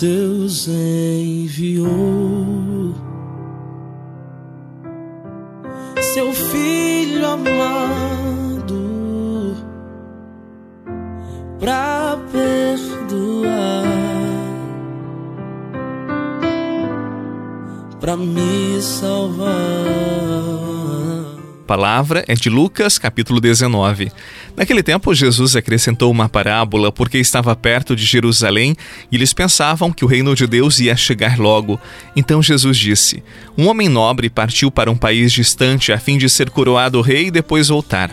Deus enviou. Seu filho amado pra perdoar, pra me salvar palavra é de Lucas, capítulo 19. Naquele tempo, Jesus acrescentou uma parábola porque estava perto de Jerusalém e eles pensavam que o reino de Deus ia chegar logo. Então Jesus disse: Um homem nobre partiu para um país distante a fim de ser coroado rei e depois voltar.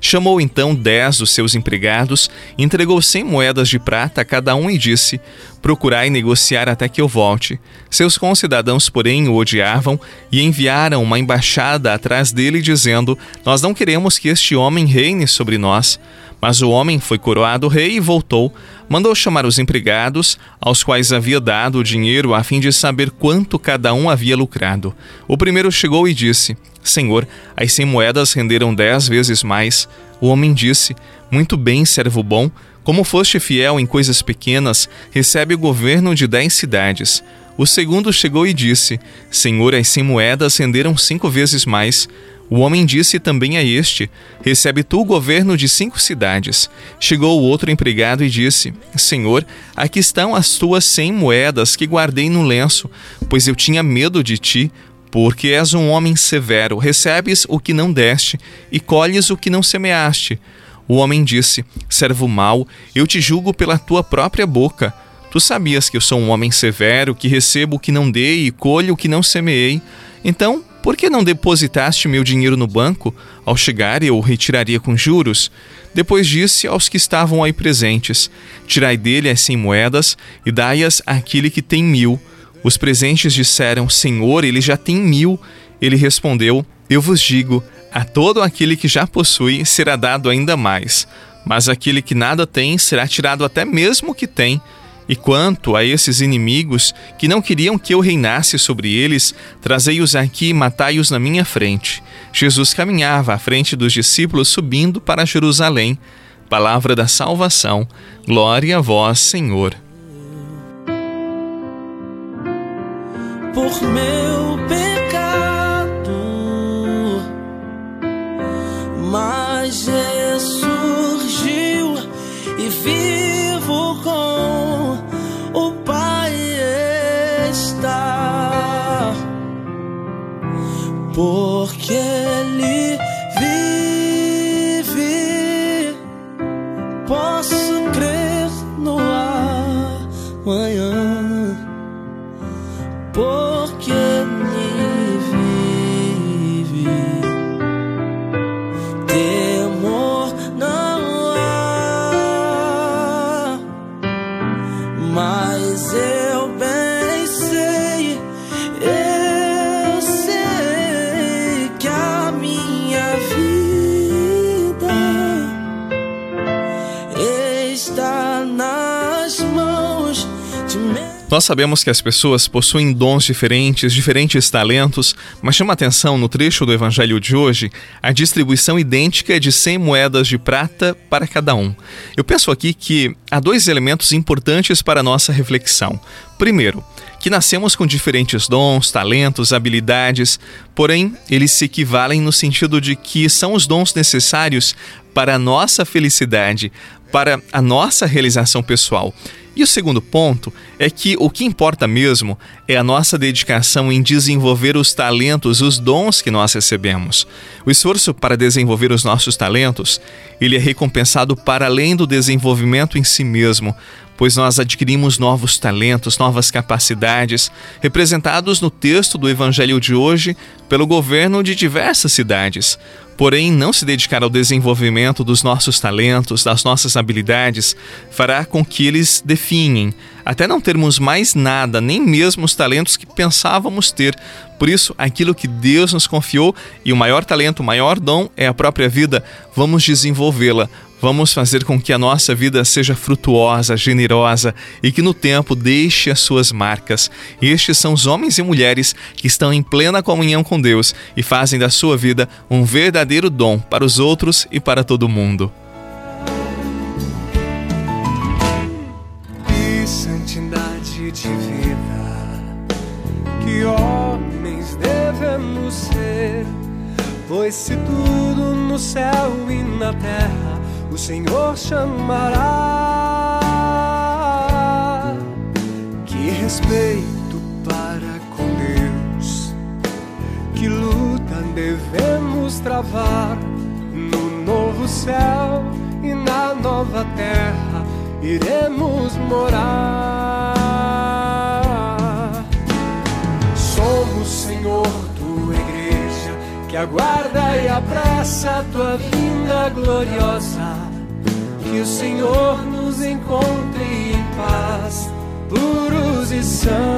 Chamou então dez dos seus empregados, entregou cem moedas de prata a cada um e disse: Procurai negociar até que eu volte. Seus concidadãos, porém, o odiavam e enviaram uma embaixada atrás dele, dizendo: Nós não queremos que este homem reine sobre nós. Mas o homem foi coroado rei e voltou. Mandou chamar os empregados, aos quais havia dado o dinheiro a fim de saber quanto cada um havia lucrado. O primeiro chegou e disse: Senhor, as cem moedas renderam dez vezes mais. O homem disse: Muito bem, servo bom. Como foste fiel em coisas pequenas, recebe o governo de dez cidades. O segundo chegou e disse: Senhor, as cem moedas renderam cinco vezes mais. O homem disse também a este: Recebe tu o governo de cinco cidades. Chegou o outro empregado e disse: Senhor, aqui estão as tuas cem moedas que guardei no lenço, pois eu tinha medo de ti, porque és um homem severo, recebes o que não deste e colhes o que não semeaste. O homem disse: Servo mau, eu te julgo pela tua própria boca. Tu sabias que eu sou um homem severo, que recebo o que não dei e colho o que não semeei. Então, por que não depositaste meu dinheiro no banco? Ao chegar, eu o retiraria com juros. Depois disse aos que estavam aí presentes: Tirai dele as cem moedas e dai-as àquele que tem mil. Os presentes disseram: Senhor, ele já tem mil. Ele respondeu: Eu vos digo: a todo aquele que já possui será dado ainda mais, mas aquele que nada tem será tirado até mesmo o que tem. E quanto a esses inimigos que não queriam que eu reinasse sobre eles, trazei-os aqui e matai-os na minha frente. Jesus caminhava à frente dos discípulos subindo para Jerusalém. Palavra da salvação. Glória a vós, Senhor. por meu pecado, mas ressurgiu e vivo com o Pai está, porque Ele vive, posso crer no amanhã. Nós sabemos que as pessoas possuem dons diferentes, diferentes talentos, mas chama atenção no trecho do evangelho de hoje a distribuição idêntica de 100 moedas de prata para cada um. Eu penso aqui que há dois elementos importantes para a nossa reflexão. Primeiro, que nascemos com diferentes dons, talentos, habilidades, porém eles se equivalem no sentido de que são os dons necessários para a nossa felicidade, para a nossa realização pessoal. E o segundo ponto é que o que importa mesmo é a nossa dedicação em desenvolver os talentos, os dons que nós recebemos. O esforço para desenvolver os nossos talentos, ele é recompensado para além do desenvolvimento em si mesmo, pois nós adquirimos novos talentos, novas capacidades, representados no texto do evangelho de hoje pelo governo de diversas cidades. Porém, não se dedicar ao desenvolvimento dos nossos talentos, das nossas habilidades, fará com que eles definhem, até não termos mais nada, nem mesmo os talentos que pensávamos ter. Por isso, aquilo que Deus nos confiou e o maior talento, o maior dom é a própria vida, vamos desenvolvê-la, Vamos fazer com que a nossa vida seja frutuosa, generosa e que no tempo deixe as suas marcas. Estes são os homens e mulheres que estão em plena comunhão com Deus e fazem da sua vida um verdadeiro dom para os outros e para todo mundo. santidade de vida. Que homens devemos ser, pois se tudo no céu e na terra o Senhor chamará. Que respeito para com Deus, que luta devemos travar no novo céu e na nova terra iremos morar. Somos, Senhor, que aguarda e apressa a tua vinda gloriosa. Senhor nos encontre em paz, puros e santos.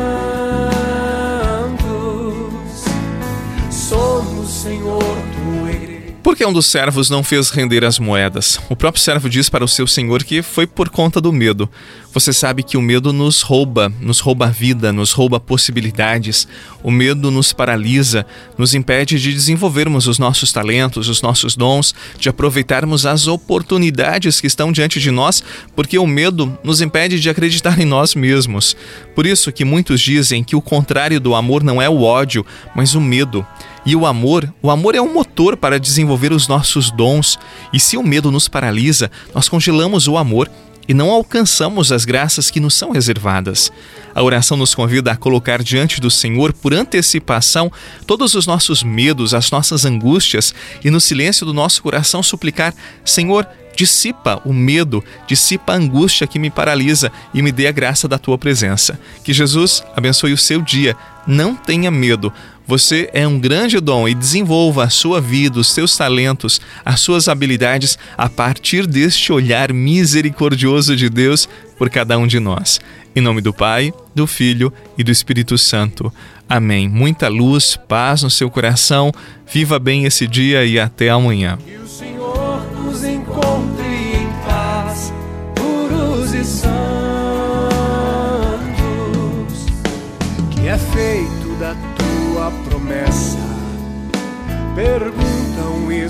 Porque um dos servos não fez render as moedas? O próprio servo diz para o seu senhor que foi por conta do medo. Você sabe que o medo nos rouba, nos rouba a vida, nos rouba possibilidades. O medo nos paralisa, nos impede de desenvolvermos os nossos talentos, os nossos dons, de aproveitarmos as oportunidades que estão diante de nós, porque o medo nos impede de acreditar em nós mesmos. Por isso que muitos dizem que o contrário do amor não é o ódio, mas o medo. E o amor, o amor é um motor para desenvolver os nossos dons. E se o medo nos paralisa, nós congelamos o amor e não alcançamos as graças que nos são reservadas. A oração nos convida a colocar diante do Senhor, por antecipação, todos os nossos medos, as nossas angústias e, no silêncio do nosso coração, suplicar: Senhor, dissipa o medo, dissipa a angústia que me paralisa e me dê a graça da tua presença. Que Jesus abençoe o seu dia. Não tenha medo. Você é um grande dom e desenvolva a sua vida, os seus talentos, as suas habilidades a partir deste olhar misericordioso de Deus por cada um de nós. Em nome do Pai, do Filho e do Espírito Santo. Amém. Muita luz, paz no seu coração. Viva bem esse dia e até amanhã. Que o Senhor nos encontre